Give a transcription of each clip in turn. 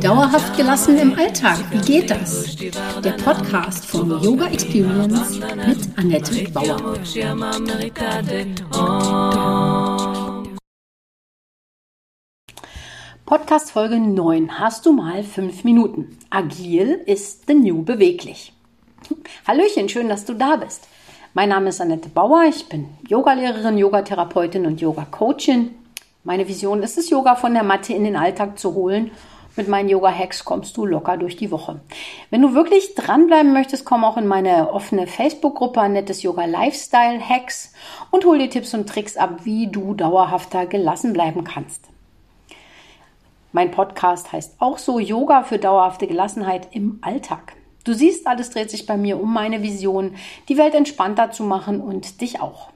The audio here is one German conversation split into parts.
Dauerhaft gelassen im Alltag, wie geht das? Der Podcast von Yoga Experience mit Annette Bauer. Podcast Folge 9. Hast du mal fünf Minuten? Agil ist the new beweglich. Hallöchen, schön, dass du da bist. Mein Name ist Annette Bauer, ich bin Yogalehrerin, Yogatherapeutin und Yoga-Coachin. Meine Vision ist es, Yoga von der Matte in den Alltag zu holen. Mit meinen Yoga-Hacks kommst du locker durch die Woche. Wenn du wirklich dranbleiben möchtest, komm auch in meine offene Facebook-Gruppe Annettes Yoga Lifestyle Hacks und hol dir Tipps und Tricks ab, wie du dauerhafter gelassen bleiben kannst. Mein Podcast heißt auch so Yoga für dauerhafte Gelassenheit im Alltag. Du siehst, alles dreht sich bei mir um meine Vision, die Welt entspannter zu machen und dich auch.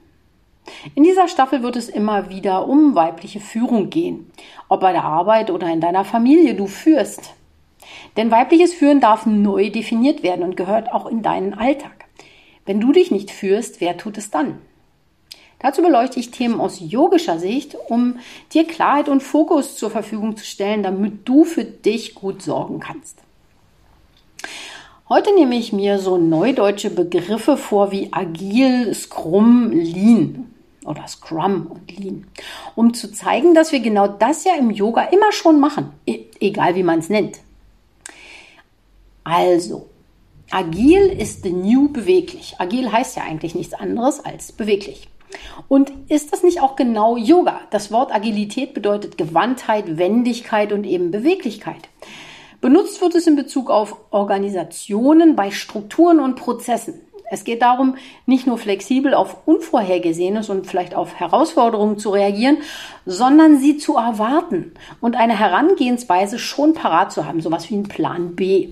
In dieser Staffel wird es immer wieder um weibliche Führung gehen, ob bei der Arbeit oder in deiner Familie du führst. Denn weibliches Führen darf neu definiert werden und gehört auch in deinen Alltag. Wenn du dich nicht führst, wer tut es dann? Dazu beleuchte ich Themen aus yogischer Sicht, um dir Klarheit und Fokus zur Verfügung zu stellen, damit du für dich gut sorgen kannst. Heute nehme ich mir so neudeutsche Begriffe vor wie Agil, Scrum, Lean oder Scrum und Lean, um zu zeigen, dass wir genau das ja im Yoga immer schon machen, e, egal wie man es nennt. Also, agil ist the new beweglich. Agil heißt ja eigentlich nichts anderes als beweglich. Und ist das nicht auch genau Yoga? Das Wort Agilität bedeutet Gewandtheit, Wendigkeit und eben Beweglichkeit. Benutzt wird es in Bezug auf Organisationen bei Strukturen und Prozessen. Es geht darum, nicht nur flexibel auf Unvorhergesehenes und vielleicht auf Herausforderungen zu reagieren, sondern sie zu erwarten und eine Herangehensweise schon parat zu haben, sowas wie ein Plan B.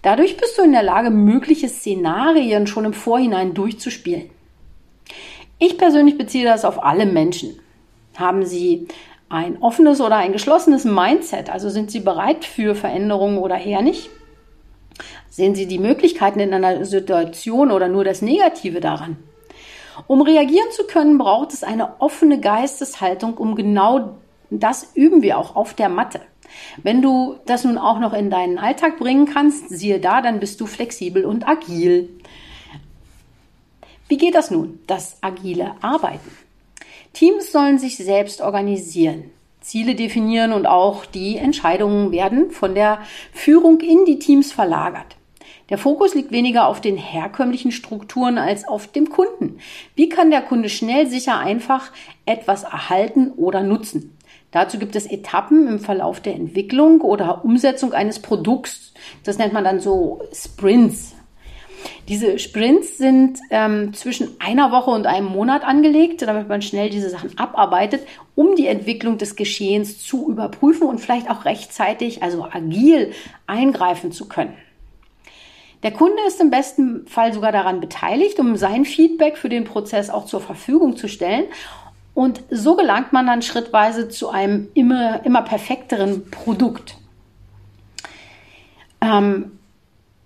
Dadurch bist du in der Lage, mögliche Szenarien schon im Vorhinein durchzuspielen. Ich persönlich beziehe das auf alle Menschen. Haben sie ein offenes oder ein geschlossenes Mindset? Also sind Sie bereit für Veränderungen oder eher nicht? Sehen Sie die Möglichkeiten in einer Situation oder nur das Negative daran? Um reagieren zu können, braucht es eine offene Geisteshaltung, um genau das üben wir auch auf der Matte. Wenn du das nun auch noch in deinen Alltag bringen kannst, siehe da, dann bist du flexibel und agil. Wie geht das nun, das agile Arbeiten? Teams sollen sich selbst organisieren, Ziele definieren und auch die Entscheidungen werden von der Führung in die Teams verlagert. Der Fokus liegt weniger auf den herkömmlichen Strukturen als auf dem Kunden. Wie kann der Kunde schnell, sicher, einfach etwas erhalten oder nutzen? Dazu gibt es Etappen im Verlauf der Entwicklung oder Umsetzung eines Produkts. Das nennt man dann so Sprints. Diese Sprints sind ähm, zwischen einer Woche und einem Monat angelegt, damit man schnell diese Sachen abarbeitet, um die Entwicklung des Geschehens zu überprüfen und vielleicht auch rechtzeitig, also agil, eingreifen zu können. Der Kunde ist im besten Fall sogar daran beteiligt, um sein Feedback für den Prozess auch zur Verfügung zu stellen. Und so gelangt man dann schrittweise zu einem immer, immer perfekteren Produkt. Ähm,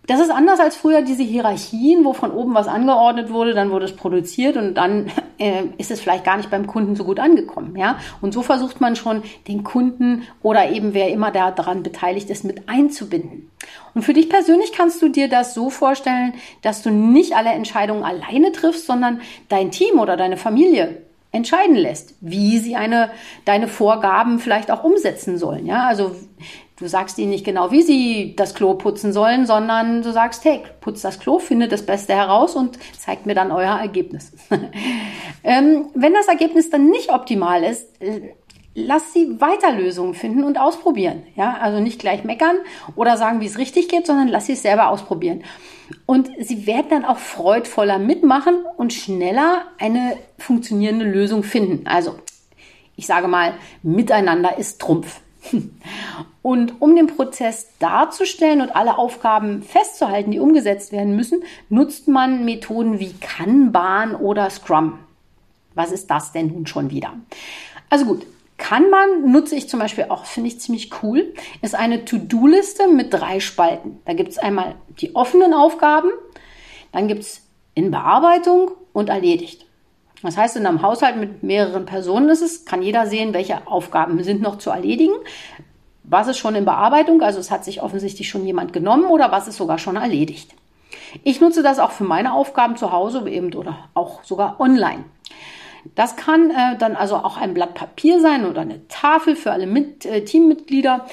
das ist anders als früher diese Hierarchien, wo von oben was angeordnet wurde, dann wurde es produziert und dann äh, ist es vielleicht gar nicht beim Kunden so gut angekommen, ja. Und so versucht man schon den Kunden oder eben wer immer daran beteiligt ist mit einzubinden. Und für dich persönlich kannst du dir das so vorstellen, dass du nicht alle Entscheidungen alleine triffst, sondern dein Team oder deine Familie entscheiden lässt, wie sie eine, deine Vorgaben vielleicht auch umsetzen sollen. Ja, also Du sagst ihnen nicht genau, wie sie das Klo putzen sollen, sondern du sagst, hey, putzt das Klo, findet das Beste heraus und zeigt mir dann euer Ergebnis. ähm, wenn das Ergebnis dann nicht optimal ist, lass sie weiter Lösungen finden und ausprobieren. Ja, also nicht gleich meckern oder sagen, wie es richtig geht, sondern lass sie es selber ausprobieren. Und sie werden dann auch freudvoller mitmachen und schneller eine funktionierende Lösung finden. Also, ich sage mal, miteinander ist Trumpf. Und um den Prozess darzustellen und alle Aufgaben festzuhalten, die umgesetzt werden müssen, nutzt man Methoden wie Kanban oder Scrum. Was ist das denn nun schon wieder? Also gut, Kanban nutze ich zum Beispiel auch, finde ich ziemlich cool, ist eine To-Do-Liste mit drei Spalten. Da gibt es einmal die offenen Aufgaben, dann gibt es in Bearbeitung und erledigt. Das heißt, in einem Haushalt mit mehreren Personen ist es, kann jeder sehen, welche Aufgaben sind noch zu erledigen. Was ist schon in Bearbeitung, also es hat sich offensichtlich schon jemand genommen oder was ist sogar schon erledigt. Ich nutze das auch für meine Aufgaben zu Hause eben oder auch sogar online. Das kann äh, dann also auch ein Blatt Papier sein oder eine Tafel für alle Mit äh, Teammitglieder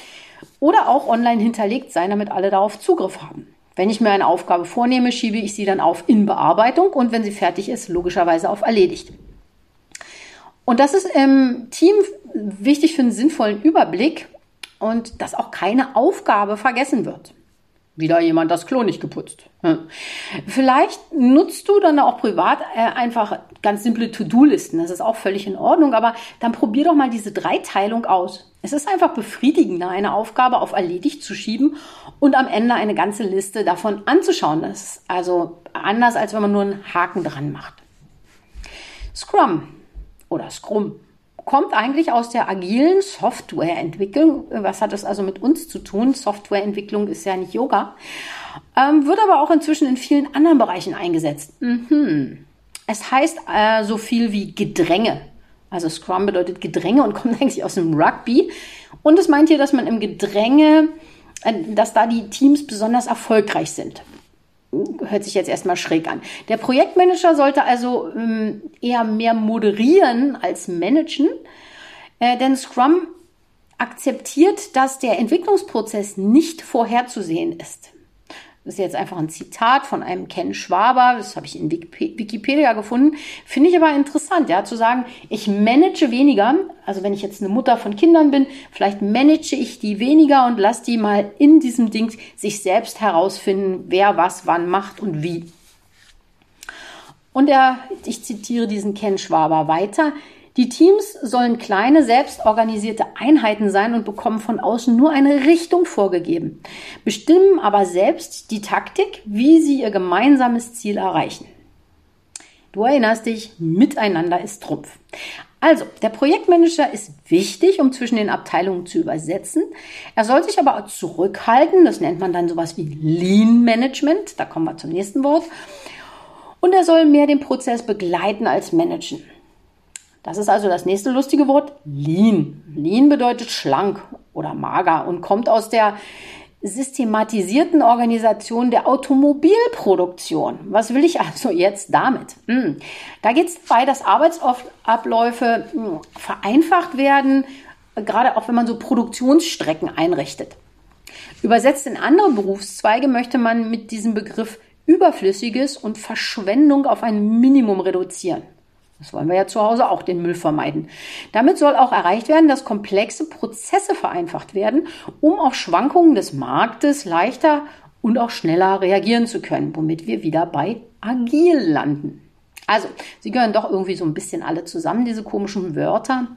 oder auch online hinterlegt sein, damit alle darauf Zugriff haben. Wenn ich mir eine Aufgabe vornehme, schiebe ich sie dann auf in Bearbeitung und wenn sie fertig ist, logischerweise auf erledigt. Und das ist im Team wichtig für einen sinnvollen Überblick und dass auch keine Aufgabe vergessen wird. Wieder jemand das Klo nicht geputzt. Vielleicht nutzt du dann auch privat äh, einfach ganz simple To-Do-Listen. Das ist auch völlig in Ordnung, aber dann probier doch mal diese Dreiteilung aus. Es ist einfach befriedigender, eine Aufgabe auf erledigt zu schieben und am Ende eine ganze Liste davon anzuschauen. Das ist also anders, als wenn man nur einen Haken dran macht. Scrum oder Scrum kommt eigentlich aus der agilen Softwareentwicklung. Was hat das also mit uns zu tun? Softwareentwicklung ist ja nicht Yoga. Ähm, wird aber auch inzwischen in vielen anderen Bereichen eingesetzt. Mhm. Es heißt äh, so viel wie Gedränge. Also Scrum bedeutet Gedränge und kommt eigentlich aus dem Rugby. Und es meint hier, dass man im Gedränge, äh, dass da die Teams besonders erfolgreich sind hört sich jetzt erstmal schräg an. Der Projektmanager sollte also ähm, eher mehr moderieren als managen, äh, denn Scrum akzeptiert, dass der Entwicklungsprozess nicht vorherzusehen ist. Das ist jetzt einfach ein Zitat von einem Ken Schwaber, das habe ich in Wikipedia gefunden. Finde ich aber interessant, ja, zu sagen, ich manage weniger. Also wenn ich jetzt eine Mutter von Kindern bin, vielleicht manage ich die weniger und lasse die mal in diesem Ding sich selbst herausfinden, wer was wann macht und wie. Und er, ich zitiere diesen Ken Schwaber weiter. Die Teams sollen kleine, selbstorganisierte Einheiten sein und bekommen von außen nur eine Richtung vorgegeben, bestimmen aber selbst die Taktik, wie sie ihr gemeinsames Ziel erreichen. Du erinnerst dich, miteinander ist Trumpf. Also, der Projektmanager ist wichtig, um zwischen den Abteilungen zu übersetzen. Er soll sich aber zurückhalten. Das nennt man dann sowas wie Lean Management. Da kommen wir zum nächsten Wort. Und er soll mehr den Prozess begleiten als managen. Das ist also das nächste lustige Wort, Lean. Lean bedeutet schlank oder mager und kommt aus der systematisierten Organisation der Automobilproduktion. Was will ich also jetzt damit? Hm. Da geht es dabei, dass Arbeitsabläufe hm, vereinfacht werden, gerade auch wenn man so Produktionsstrecken einrichtet. Übersetzt in andere Berufszweige möchte man mit diesem Begriff Überflüssiges und Verschwendung auf ein Minimum reduzieren. Das wollen wir ja zu Hause auch den Müll vermeiden. Damit soll auch erreicht werden, dass komplexe Prozesse vereinfacht werden, um auf Schwankungen des Marktes leichter und auch schneller reagieren zu können, womit wir wieder bei agil landen. Also, sie gehören doch irgendwie so ein bisschen alle zusammen, diese komischen Wörter.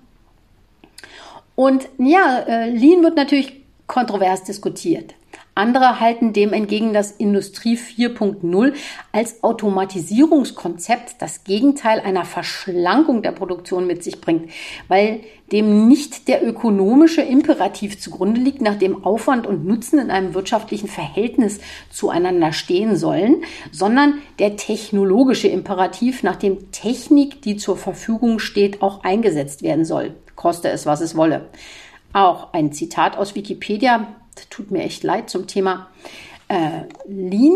Und ja, äh, Lean wird natürlich kontrovers diskutiert. Andere halten dem entgegen, dass Industrie 4.0 als Automatisierungskonzept das Gegenteil einer Verschlankung der Produktion mit sich bringt, weil dem nicht der ökonomische Imperativ zugrunde liegt, nach dem Aufwand und Nutzen in einem wirtschaftlichen Verhältnis zueinander stehen sollen, sondern der technologische Imperativ, nach dem Technik, die zur Verfügung steht, auch eingesetzt werden soll, koste es, was es wolle. Auch ein Zitat aus Wikipedia, tut mir echt leid zum Thema äh, Lean.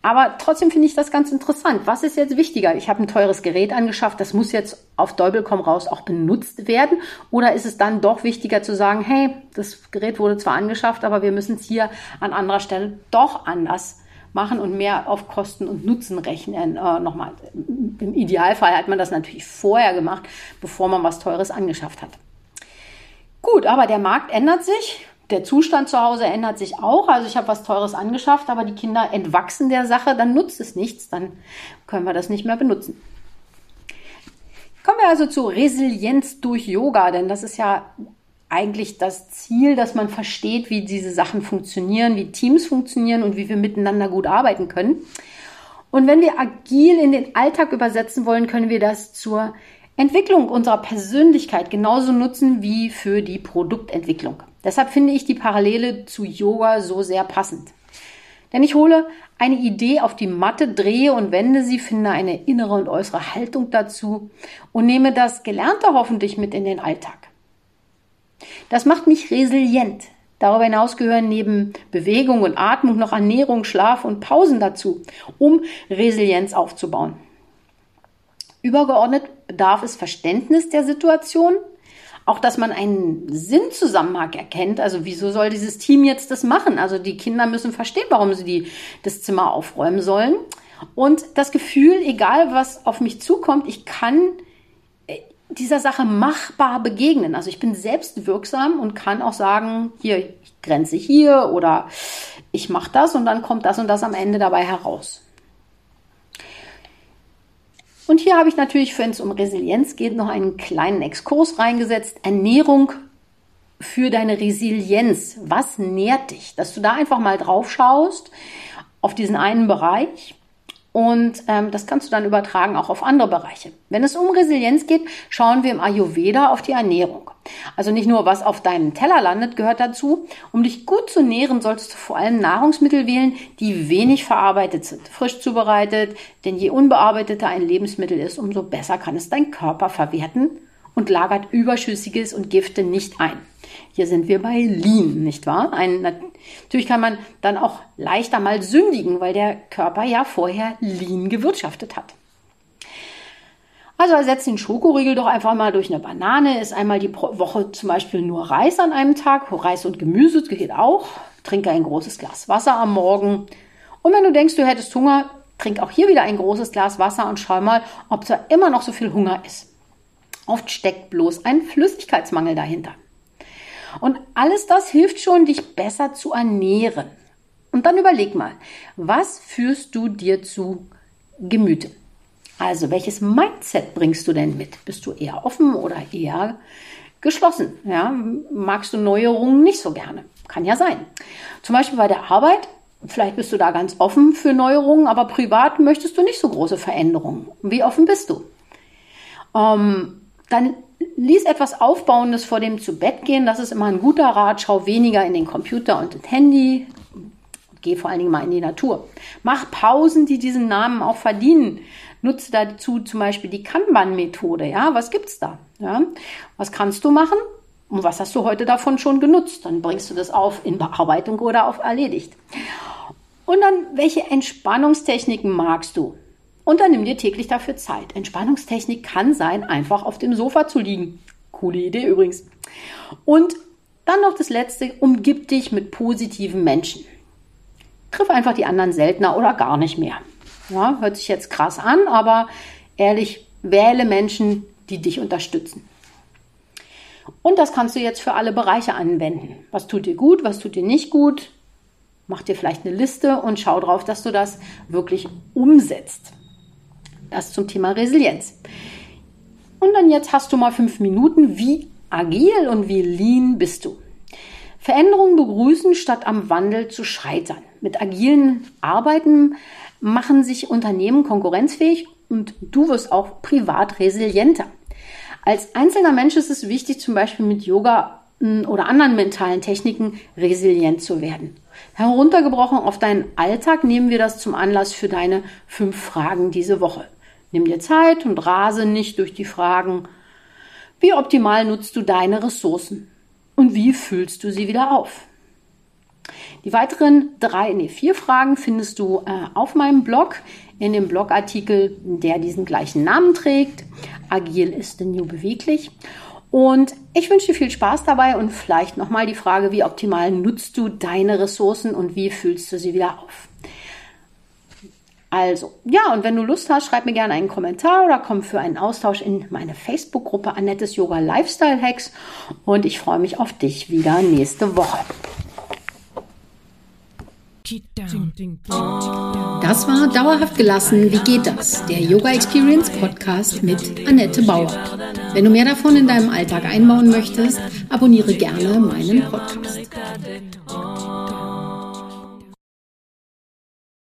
Aber trotzdem finde ich das ganz interessant. Was ist jetzt wichtiger? Ich habe ein teures Gerät angeschafft, das muss jetzt auf Däubel komm raus auch benutzt werden. Oder ist es dann doch wichtiger zu sagen, hey, das Gerät wurde zwar angeschafft, aber wir müssen es hier an anderer Stelle doch anders machen und mehr auf Kosten und Nutzen rechnen. Äh, nochmal, im Idealfall hat man das natürlich vorher gemacht, bevor man was Teures angeschafft hat. Gut, aber der Markt ändert sich der Zustand zu Hause ändert sich auch. Also ich habe was Teures angeschafft, aber die Kinder entwachsen der Sache, dann nutzt es nichts, dann können wir das nicht mehr benutzen. Kommen wir also zu Resilienz durch Yoga, denn das ist ja eigentlich das Ziel, dass man versteht, wie diese Sachen funktionieren, wie Teams funktionieren und wie wir miteinander gut arbeiten können. Und wenn wir agil in den Alltag übersetzen wollen, können wir das zur Entwicklung unserer Persönlichkeit genauso nutzen wie für die Produktentwicklung. Deshalb finde ich die Parallele zu Yoga so sehr passend. Denn ich hole eine Idee auf die Matte, drehe und wende sie, finde eine innere und äußere Haltung dazu und nehme das Gelernte hoffentlich mit in den Alltag. Das macht mich resilient. Darüber hinaus gehören neben Bewegung und Atmung noch Ernährung, Schlaf und Pausen dazu, um Resilienz aufzubauen. Übergeordnet bedarf es Verständnis der Situation, auch dass man einen Sinnzusammenhang erkennt. Also wieso soll dieses Team jetzt das machen? Also die Kinder müssen verstehen, warum sie die, das Zimmer aufräumen sollen. Und das Gefühl, egal was auf mich zukommt, ich kann äh, dieser Sache machbar begegnen. Also ich bin selbst wirksam und kann auch sagen, hier, ich grenze hier oder ich mache das und dann kommt das und das am Ende dabei heraus. Und hier habe ich natürlich, wenn es um Resilienz geht, noch einen kleinen Exkurs reingesetzt. Ernährung für deine Resilienz. Was nährt dich? Dass du da einfach mal drauf schaust auf diesen einen Bereich und ähm, das kannst du dann übertragen auch auf andere Bereiche. Wenn es um Resilienz geht, schauen wir im Ayurveda auf die Ernährung. Also nicht nur, was auf deinem Teller landet, gehört dazu. Um dich gut zu nähren, solltest du vor allem Nahrungsmittel wählen, die wenig verarbeitet sind, frisch zubereitet. Denn je unbearbeiteter ein Lebensmittel ist, umso besser kann es dein Körper verwerten und lagert Überschüssiges und Gifte nicht ein. Hier sind wir bei Lean, nicht wahr? Ein, natürlich kann man dann auch leichter mal sündigen, weil der Körper ja vorher Lean gewirtschaftet hat. Also ersetzt den Schokoriegel doch einfach mal durch eine Banane. Ist einmal die Woche zum Beispiel nur Reis an einem Tag. Reis und Gemüse geht auch. Trinke ein großes Glas Wasser am Morgen. Und wenn du denkst, du hättest Hunger, trink auch hier wieder ein großes Glas Wasser und schau mal, ob da immer noch so viel Hunger ist. Oft steckt bloß ein Flüssigkeitsmangel dahinter. Und alles das hilft schon, dich besser zu ernähren. Und dann überleg mal, was führst du dir zu Gemüte? Also, welches Mindset bringst du denn mit? Bist du eher offen oder eher geschlossen? Ja, magst du Neuerungen nicht so gerne? Kann ja sein. Zum Beispiel bei der Arbeit. Vielleicht bist du da ganz offen für Neuerungen, aber privat möchtest du nicht so große Veränderungen. Wie offen bist du? Ähm, dann lies etwas Aufbauendes vor dem zu Bett gehen. Das ist immer ein guter Rat. Schau weniger in den Computer und das Handy. Geh vor allen Dingen mal in die Natur. Mach Pausen, die diesen Namen auch verdienen. Nutze dazu zum Beispiel die Kanban-Methode. Ja, was gibt's da? Ja, was kannst du machen? Und was hast du heute davon schon genutzt? Dann bringst du das auf in Bearbeitung oder auf erledigt. Und dann, welche Entspannungstechniken magst du? Und dann nimm dir täglich dafür Zeit. Entspannungstechnik kann sein, einfach auf dem Sofa zu liegen. Coole Idee übrigens. Und dann noch das letzte, umgib dich mit positiven Menschen. Triff einfach die anderen seltener oder gar nicht mehr. Ja, hört sich jetzt krass an, aber ehrlich, wähle Menschen, die dich unterstützen. Und das kannst du jetzt für alle Bereiche anwenden. Was tut dir gut, was tut dir nicht gut? Mach dir vielleicht eine Liste und schau drauf, dass du das wirklich umsetzt. Das zum Thema Resilienz. Und dann jetzt hast du mal fünf Minuten. Wie agil und wie lean bist du? Veränderungen begrüßen, statt am Wandel zu scheitern. Mit agilen Arbeiten machen sich Unternehmen konkurrenzfähig und du wirst auch privat resilienter. Als einzelner Mensch ist es wichtig, zum Beispiel mit Yoga hm, oder anderen mentalen Techniken resilient zu werden. Heruntergebrochen auf deinen Alltag nehmen wir das zum Anlass für deine fünf Fragen diese Woche. Nimm dir Zeit und rase nicht durch die Fragen, wie optimal nutzt du deine Ressourcen und wie füllst du sie wieder auf? Die weiteren drei, nee, vier Fragen findest du äh, auf meinem Blog, in dem Blogartikel, der diesen gleichen Namen trägt. Agil ist denn new beweglich. Und ich wünsche dir viel Spaß dabei und vielleicht nochmal die Frage, wie optimal nutzt du deine Ressourcen und wie füllst du sie wieder auf? Also, ja, und wenn du Lust hast, schreib mir gerne einen Kommentar oder komm für einen Austausch in meine Facebook-Gruppe Annettes Yoga Lifestyle Hacks und ich freue mich auf dich wieder nächste Woche. Das war Dauerhaft gelassen. Wie geht das? Der Yoga Experience Podcast mit Annette Bauer. Wenn du mehr davon in deinem Alltag einbauen möchtest, abonniere gerne meinen Podcast.